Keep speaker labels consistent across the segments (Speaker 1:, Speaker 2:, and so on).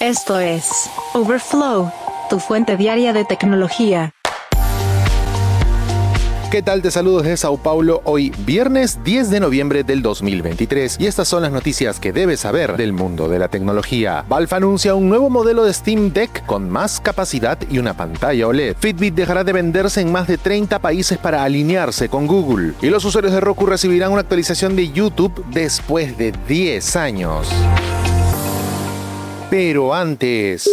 Speaker 1: Esto es Overflow, tu fuente diaria de tecnología.
Speaker 2: ¿Qué tal? Te saludo desde Sao Paulo hoy viernes 10 de noviembre del 2023 y estas son las noticias que debes saber del mundo de la tecnología. Valve anuncia un nuevo modelo de Steam Deck con más capacidad y una pantalla OLED. Fitbit dejará de venderse en más de 30 países para alinearse con Google y los usuarios de Roku recibirán una actualización de YouTube después de 10 años. Pero antes...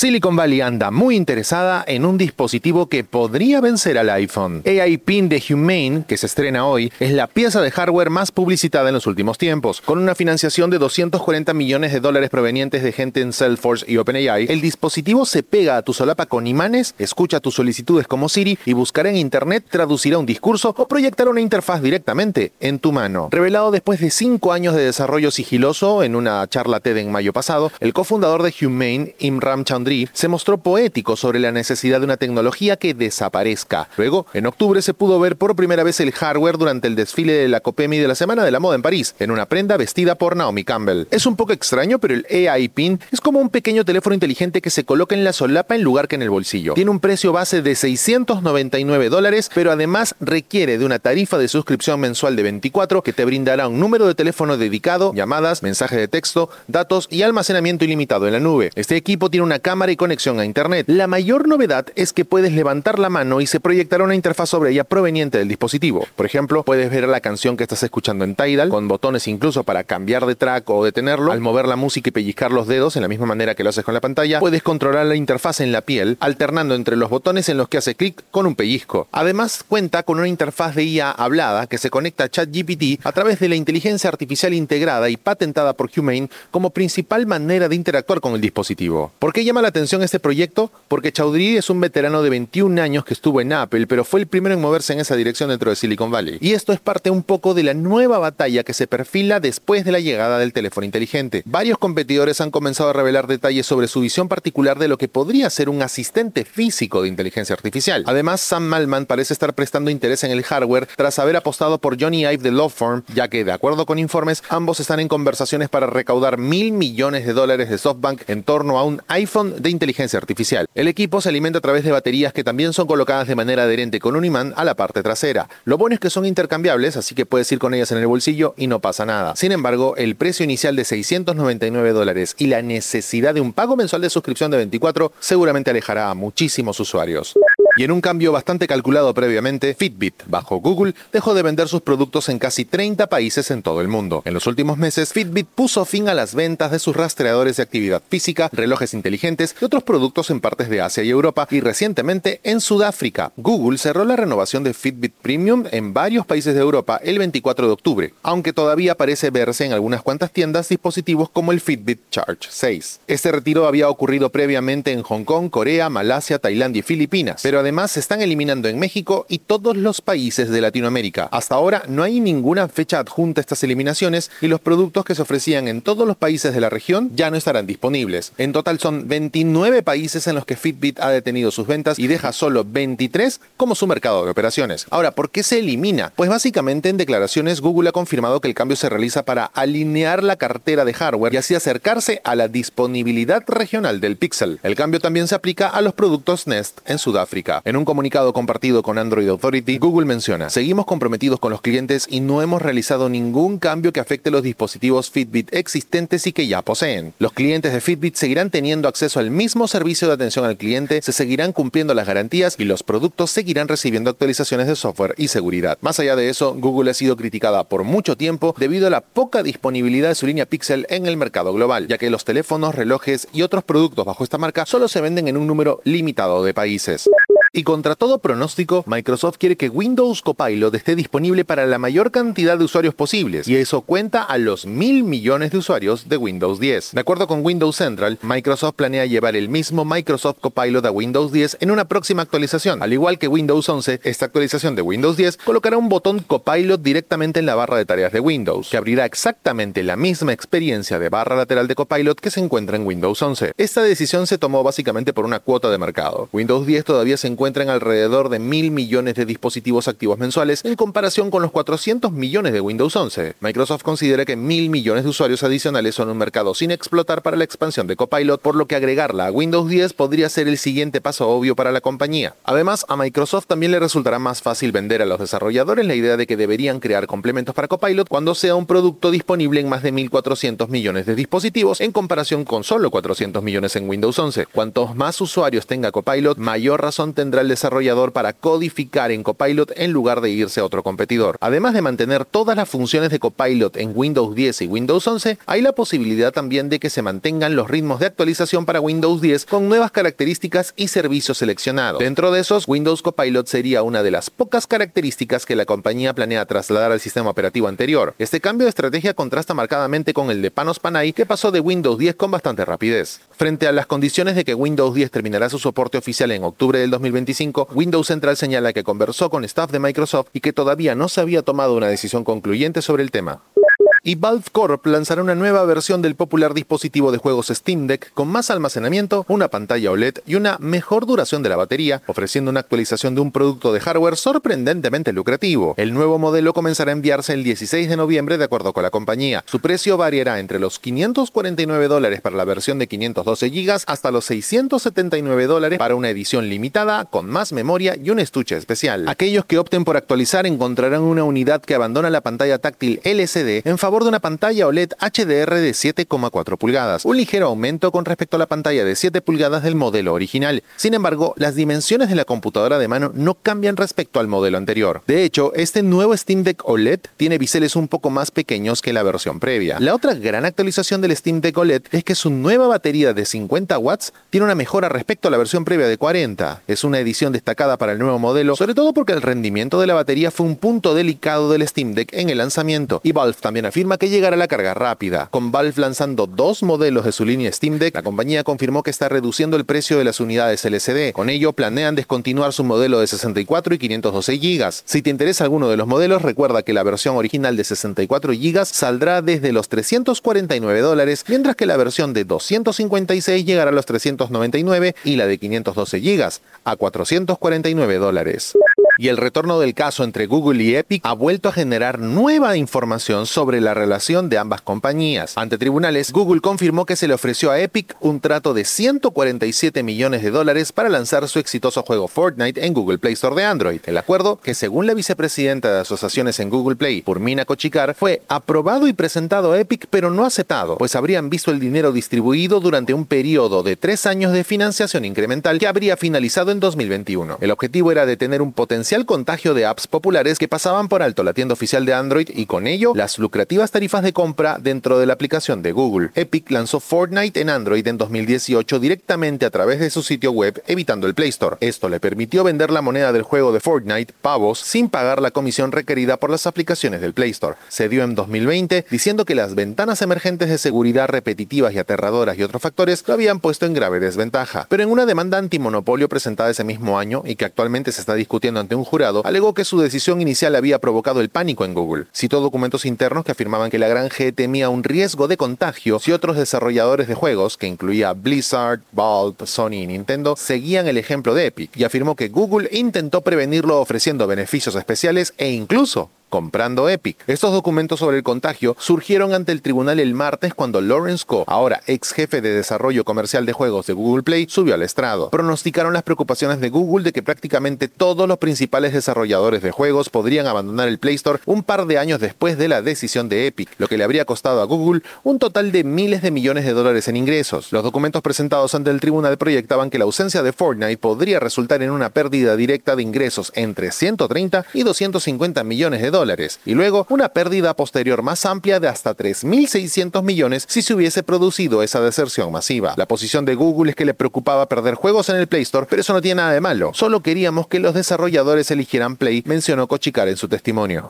Speaker 2: Silicon Valley anda muy interesada en un dispositivo que podría vencer al iPhone. AI Pin de Humane, que se estrena hoy, es la pieza de hardware más publicitada en los últimos tiempos. Con una financiación de 240 millones de dólares provenientes de gente en Salesforce y OpenAI, el dispositivo se pega a tu solapa con imanes, escucha tus solicitudes como Siri y buscará en Internet, traducirá un discurso o proyectará una interfaz directamente en tu mano. Revelado después de 5 años de desarrollo sigiloso en una charla TED en mayo pasado, el cofundador de Humane, Imran Chandra, se mostró poético sobre la necesidad de una tecnología que desaparezca. Luego, en octubre se pudo ver por primera vez el hardware durante el desfile de la Copemi de la Semana de la Moda en París, en una prenda vestida por Naomi Campbell. Es un poco extraño, pero el AI Pin es como un pequeño teléfono inteligente que se coloca en la solapa en lugar que en el bolsillo. Tiene un precio base de 699 dólares, pero además requiere de una tarifa de suscripción mensual de 24 que te brindará un número de teléfono dedicado, llamadas, mensajes de texto, datos y almacenamiento ilimitado en la nube. Este equipo tiene una cámara y conexión a Internet. La mayor novedad es que puedes levantar la mano y se proyectará una interfaz sobre ella proveniente del dispositivo. Por ejemplo, puedes ver la canción que estás escuchando en Tidal, con botones incluso para cambiar de track o detenerlo. Al mover la música y pellizcar los dedos en la misma manera que lo haces con la pantalla, puedes controlar la interfaz en la piel, alternando entre los botones en los que hace clic con un pellizco. Además, cuenta con una interfaz de IA hablada que se conecta a ChatGPT a través de la inteligencia artificial integrada y patentada por Humane como principal manera de interactuar con el dispositivo. ¿Por qué llama la atención este proyecto porque Chaudhry es un veterano de 21 años que estuvo en Apple, pero fue el primero en moverse en esa dirección dentro de Silicon Valley. Y esto es parte un poco de la nueva batalla que se perfila después de la llegada del teléfono inteligente. Varios competidores han comenzado a revelar detalles sobre su visión particular de lo que podría ser un asistente físico de inteligencia artificial. Además, Sam Malman parece estar prestando interés en el hardware tras haber apostado por Johnny Ive de Law Firm, ya que, de acuerdo con informes, ambos están en conversaciones para recaudar mil millones de dólares de SoftBank en torno a un iPhone de inteligencia artificial. El equipo se alimenta a través de baterías que también son colocadas de manera adherente con un imán a la parte trasera. Lo bueno es que son intercambiables, así que puedes ir con ellas en el bolsillo y no pasa nada. Sin embargo, el precio inicial de 699 dólares y la necesidad de un pago mensual de suscripción de 24 seguramente alejará a muchísimos usuarios. Y en un cambio bastante calculado previamente, Fitbit, bajo Google, dejó de vender sus productos en casi 30 países en todo el mundo. En los últimos meses, Fitbit puso fin a las ventas de sus rastreadores de actividad física, relojes inteligentes y otros productos en partes de Asia y Europa y recientemente en Sudáfrica. Google cerró la renovación de Fitbit Premium en varios países de Europa el 24 de octubre, aunque todavía parece verse en algunas cuantas tiendas dispositivos como el Fitbit Charge 6. Este retiro había ocurrido previamente en Hong Kong, Corea, Malasia, Tailandia y Filipinas, pero además se están eliminando en México y todos los países de Latinoamérica. Hasta ahora no hay ninguna fecha adjunta a estas eliminaciones y los productos que se ofrecían en todos los países de la región ya no estarán disponibles. En total son 29 países en los que Fitbit ha detenido sus ventas y deja solo 23 como su mercado de operaciones. Ahora, ¿por qué se elimina? Pues básicamente en declaraciones Google ha confirmado que el cambio se realiza para alinear la cartera de hardware y así acercarse a la disponibilidad regional del Pixel. El cambio también se aplica a los productos Nest en Sudáfrica. En un comunicado compartido con Android Authority, Google menciona, seguimos comprometidos con los clientes y no hemos realizado ningún cambio que afecte los dispositivos Fitbit existentes y que ya poseen. Los clientes de Fitbit seguirán teniendo acceso al mismo servicio de atención al cliente, se seguirán cumpliendo las garantías y los productos seguirán recibiendo actualizaciones de software y seguridad. Más allá de eso, Google ha sido criticada por mucho tiempo debido a la poca disponibilidad de su línea Pixel en el mercado global, ya que los teléfonos, relojes y otros productos bajo esta marca solo se venden en un número limitado de países. Y contra todo pronóstico, Microsoft quiere que Windows Copilot esté disponible para la mayor cantidad de usuarios posibles, y eso cuenta a los mil millones de usuarios de Windows 10. De acuerdo con Windows Central, Microsoft planea llevar el mismo Microsoft Copilot a Windows 10 en una próxima actualización. Al igual que Windows 11, esta actualización de Windows 10 colocará un botón Copilot directamente en la barra de tareas de Windows, que abrirá exactamente la misma experiencia de barra lateral de Copilot que se encuentra en Windows 11. Esta decisión se tomó básicamente por una cuota de mercado. Windows 10 todavía se encuentra encuentra en alrededor de mil millones de dispositivos activos mensuales en comparación con los 400 millones de Windows 11. Microsoft considera que mil millones de usuarios adicionales son un mercado sin explotar para la expansión de Copilot, por lo que agregarla a Windows 10 podría ser el siguiente paso obvio para la compañía. Además, a Microsoft también le resultará más fácil vender a los desarrolladores la idea de que deberían crear complementos para Copilot cuando sea un producto disponible en más de 1.400 millones de dispositivos en comparación con solo 400 millones en Windows 11. Cuantos más usuarios tenga Copilot, mayor razón tendrá el desarrollador para codificar en Copilot en lugar de irse a otro competidor. Además de mantener todas las funciones de Copilot en Windows 10 y Windows 11, hay la posibilidad también de que se mantengan los ritmos de actualización para Windows 10 con nuevas características y servicios seleccionados. Dentro de esos, Windows Copilot sería una de las pocas características que la compañía planea trasladar al sistema operativo anterior. Este cambio de estrategia contrasta marcadamente con el de Panos Panay, que pasó de Windows 10 con bastante rapidez. Frente a las condiciones de que Windows 10 terminará su soporte oficial en octubre del 2025, Windows Central señala que conversó con staff de Microsoft y que todavía no se había tomado una decisión concluyente sobre el tema y Valve Corp lanzará una nueva versión del popular dispositivo de juegos Steam Deck con más almacenamiento, una pantalla OLED y una mejor duración de la batería, ofreciendo una actualización de un producto de hardware sorprendentemente lucrativo. El nuevo modelo comenzará a enviarse el 16 de noviembre de acuerdo con la compañía. Su precio variará entre los 549 dólares para la versión de 512 GB hasta los 679 dólares para una edición limitada con más memoria y un estuche especial. Aquellos que opten por actualizar encontrarán una unidad que abandona la pantalla táctil LCD en favor de una pantalla OLED HDR de 7,4 pulgadas, un ligero aumento con respecto a la pantalla de 7 pulgadas del modelo original. Sin embargo, las dimensiones de la computadora de mano no cambian respecto al modelo anterior. De hecho, este nuevo Steam Deck OLED tiene biseles un poco más pequeños que la versión previa. La otra gran actualización del Steam Deck OLED es que su nueva batería de 50 watts tiene una mejora respecto a la versión previa de 40. Es una edición destacada para el nuevo modelo, sobre todo porque el rendimiento de la batería fue un punto delicado del Steam Deck en el lanzamiento, y Valve también afirma afirma que llegará la carga rápida. Con Valve lanzando dos modelos de su línea Steam Deck, la compañía confirmó que está reduciendo el precio de las unidades LCD. Con ello, planean descontinuar su modelo de 64 y 512 GB. Si te interesa alguno de los modelos, recuerda que la versión original de 64 GB saldrá desde los 349 dólares, mientras que la versión de 256 llegará a los 399 y la de 512 GB a 449 dólares y el retorno del caso entre Google y Epic ha vuelto a generar nueva información sobre la relación de ambas compañías. Ante tribunales, Google confirmó que se le ofreció a Epic un trato de 147 millones de dólares para lanzar su exitoso juego Fortnite en Google Play Store de Android. El acuerdo, que según la vicepresidenta de asociaciones en Google Play, Purmina Kochikar, fue aprobado y presentado a Epic, pero no aceptado, pues habrían visto el dinero distribuido durante un periodo de tres años de financiación incremental que habría finalizado en 2021. El objetivo era de tener un potencial contagio de apps populares que pasaban por alto la tienda oficial de Android y con ello las lucrativas tarifas de compra dentro de la aplicación de Google. Epic lanzó Fortnite en Android en 2018 directamente a través de su sitio web, evitando el Play Store. Esto le permitió vender la moneda del juego de Fortnite, pavos, sin pagar la comisión requerida por las aplicaciones del Play Store. Se dio en 2020 diciendo que las ventanas emergentes de seguridad repetitivas y aterradoras y otros factores lo habían puesto en grave desventaja. Pero en una demanda antimonopolio presentada ese mismo año y que actualmente se está discutiendo ante un un jurado, alegó que su decisión inicial había provocado el pánico en Google. Citó documentos internos que afirmaban que la gran G temía un riesgo de contagio si otros desarrolladores de juegos, que incluía Blizzard, Valve, Sony y Nintendo, seguían el ejemplo de Epic, y afirmó que Google intentó prevenirlo ofreciendo beneficios especiales e incluso comprando Epic. Estos documentos sobre el contagio surgieron ante el tribunal el martes cuando Lawrence Ko, ahora ex jefe de desarrollo comercial de juegos de Google Play, subió al estrado. Pronosticaron las preocupaciones de Google de que prácticamente todos los principales desarrolladores de juegos podrían abandonar el Play Store un par de años después de la decisión de Epic, lo que le habría costado a Google un total de miles de millones de dólares en ingresos. Los documentos presentados ante el tribunal proyectaban que la ausencia de Fortnite podría resultar en una pérdida directa de ingresos entre 130 y 250 millones de dólares y luego una pérdida posterior más amplia de hasta 3.600 millones si se hubiese producido esa deserción masiva. La posición de Google es que le preocupaba perder juegos en el Play Store, pero eso no tiene nada de malo. Solo queríamos que los desarrolladores eligieran Play, mencionó Kochikar en su testimonio.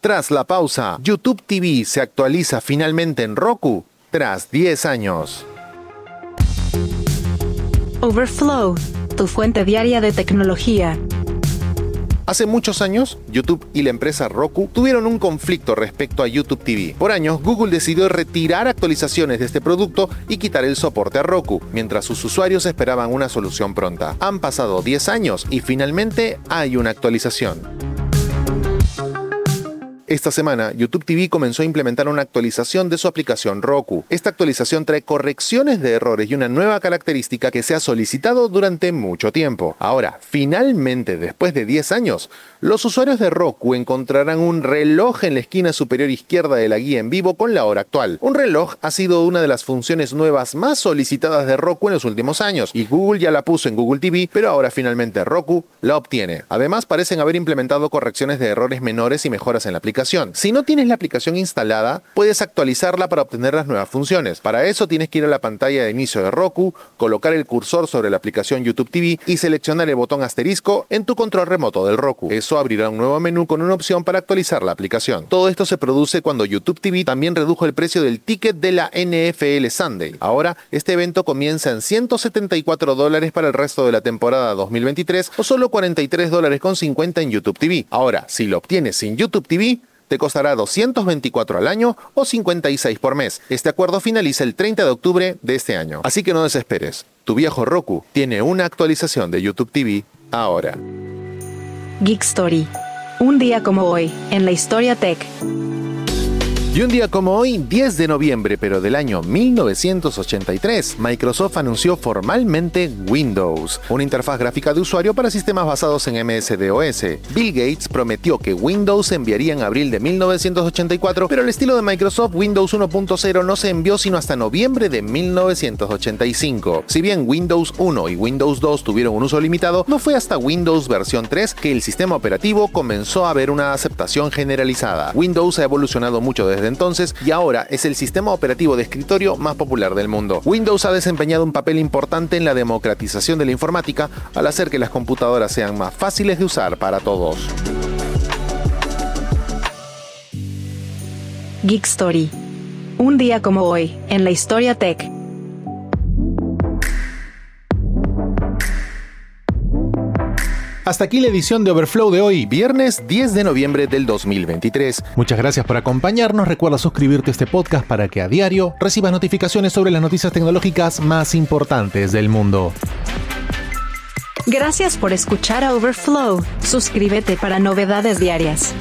Speaker 2: Tras la pausa, YouTube TV se actualiza finalmente en Roku tras 10 años.
Speaker 1: Overflow, tu fuente diaria de tecnología.
Speaker 2: Hace muchos años, YouTube y la empresa Roku tuvieron un conflicto respecto a YouTube TV. Por años, Google decidió retirar actualizaciones de este producto y quitar el soporte a Roku, mientras sus usuarios esperaban una solución pronta. Han pasado 10 años y finalmente hay una actualización. Esta semana, YouTube TV comenzó a implementar una actualización de su aplicación Roku. Esta actualización trae correcciones de errores y una nueva característica que se ha solicitado durante mucho tiempo. Ahora, finalmente, después de 10 años, los usuarios de Roku encontrarán un reloj en la esquina superior izquierda de la guía en vivo con la hora actual. Un reloj ha sido una de las funciones nuevas más solicitadas de Roku en los últimos años y Google ya la puso en Google TV, pero ahora finalmente Roku la obtiene. Además, parecen haber implementado correcciones de errores menores y mejoras en la aplicación si no tienes la aplicación instalada, puedes actualizarla para obtener las nuevas funciones. Para eso tienes que ir a la pantalla de inicio de Roku, colocar el cursor sobre la aplicación YouTube TV y seleccionar el botón asterisco en tu control remoto del Roku. Eso abrirá un nuevo menú con una opción para actualizar la aplicación. Todo esto se produce cuando YouTube TV también redujo el precio del ticket de la NFL Sunday. Ahora, este evento comienza en 174 dólares para el resto de la temporada 2023 o solo 43 dólares con 50 en YouTube TV. Ahora, si lo obtienes sin YouTube TV, te costará 224 al año o 56 por mes. Este acuerdo finaliza el 30 de octubre de este año. Así que no desesperes. Tu viejo Roku tiene una actualización de YouTube TV ahora.
Speaker 1: Geek Story. Un día como hoy, en la historia tech.
Speaker 2: Y un día como hoy, 10 de noviembre, pero del año 1983, Microsoft anunció formalmente Windows, una interfaz gráfica de usuario para sistemas basados en MS-DOS. Bill Gates prometió que Windows se enviaría en abril de 1984, pero el estilo de Microsoft Windows 1.0 no se envió sino hasta noviembre de 1985. Si bien Windows 1 y Windows 2 tuvieron un uso limitado, no fue hasta Windows versión 3 que el sistema operativo comenzó a ver una aceptación generalizada. Windows ha evolucionado mucho desde entonces y ahora es el sistema operativo de escritorio más popular del mundo. Windows ha desempeñado un papel importante en la democratización de la informática al hacer que las computadoras sean más fáciles de usar para todos.
Speaker 1: Geek Story. Un día como hoy, en la historia tech.
Speaker 2: Hasta aquí la edición de Overflow de hoy, viernes 10 de noviembre del 2023. Muchas gracias por acompañarnos. Recuerda suscribirte a este podcast para que a diario recibas notificaciones sobre las noticias tecnológicas más importantes del mundo.
Speaker 1: Gracias por escuchar a Overflow. Suscríbete para novedades diarias.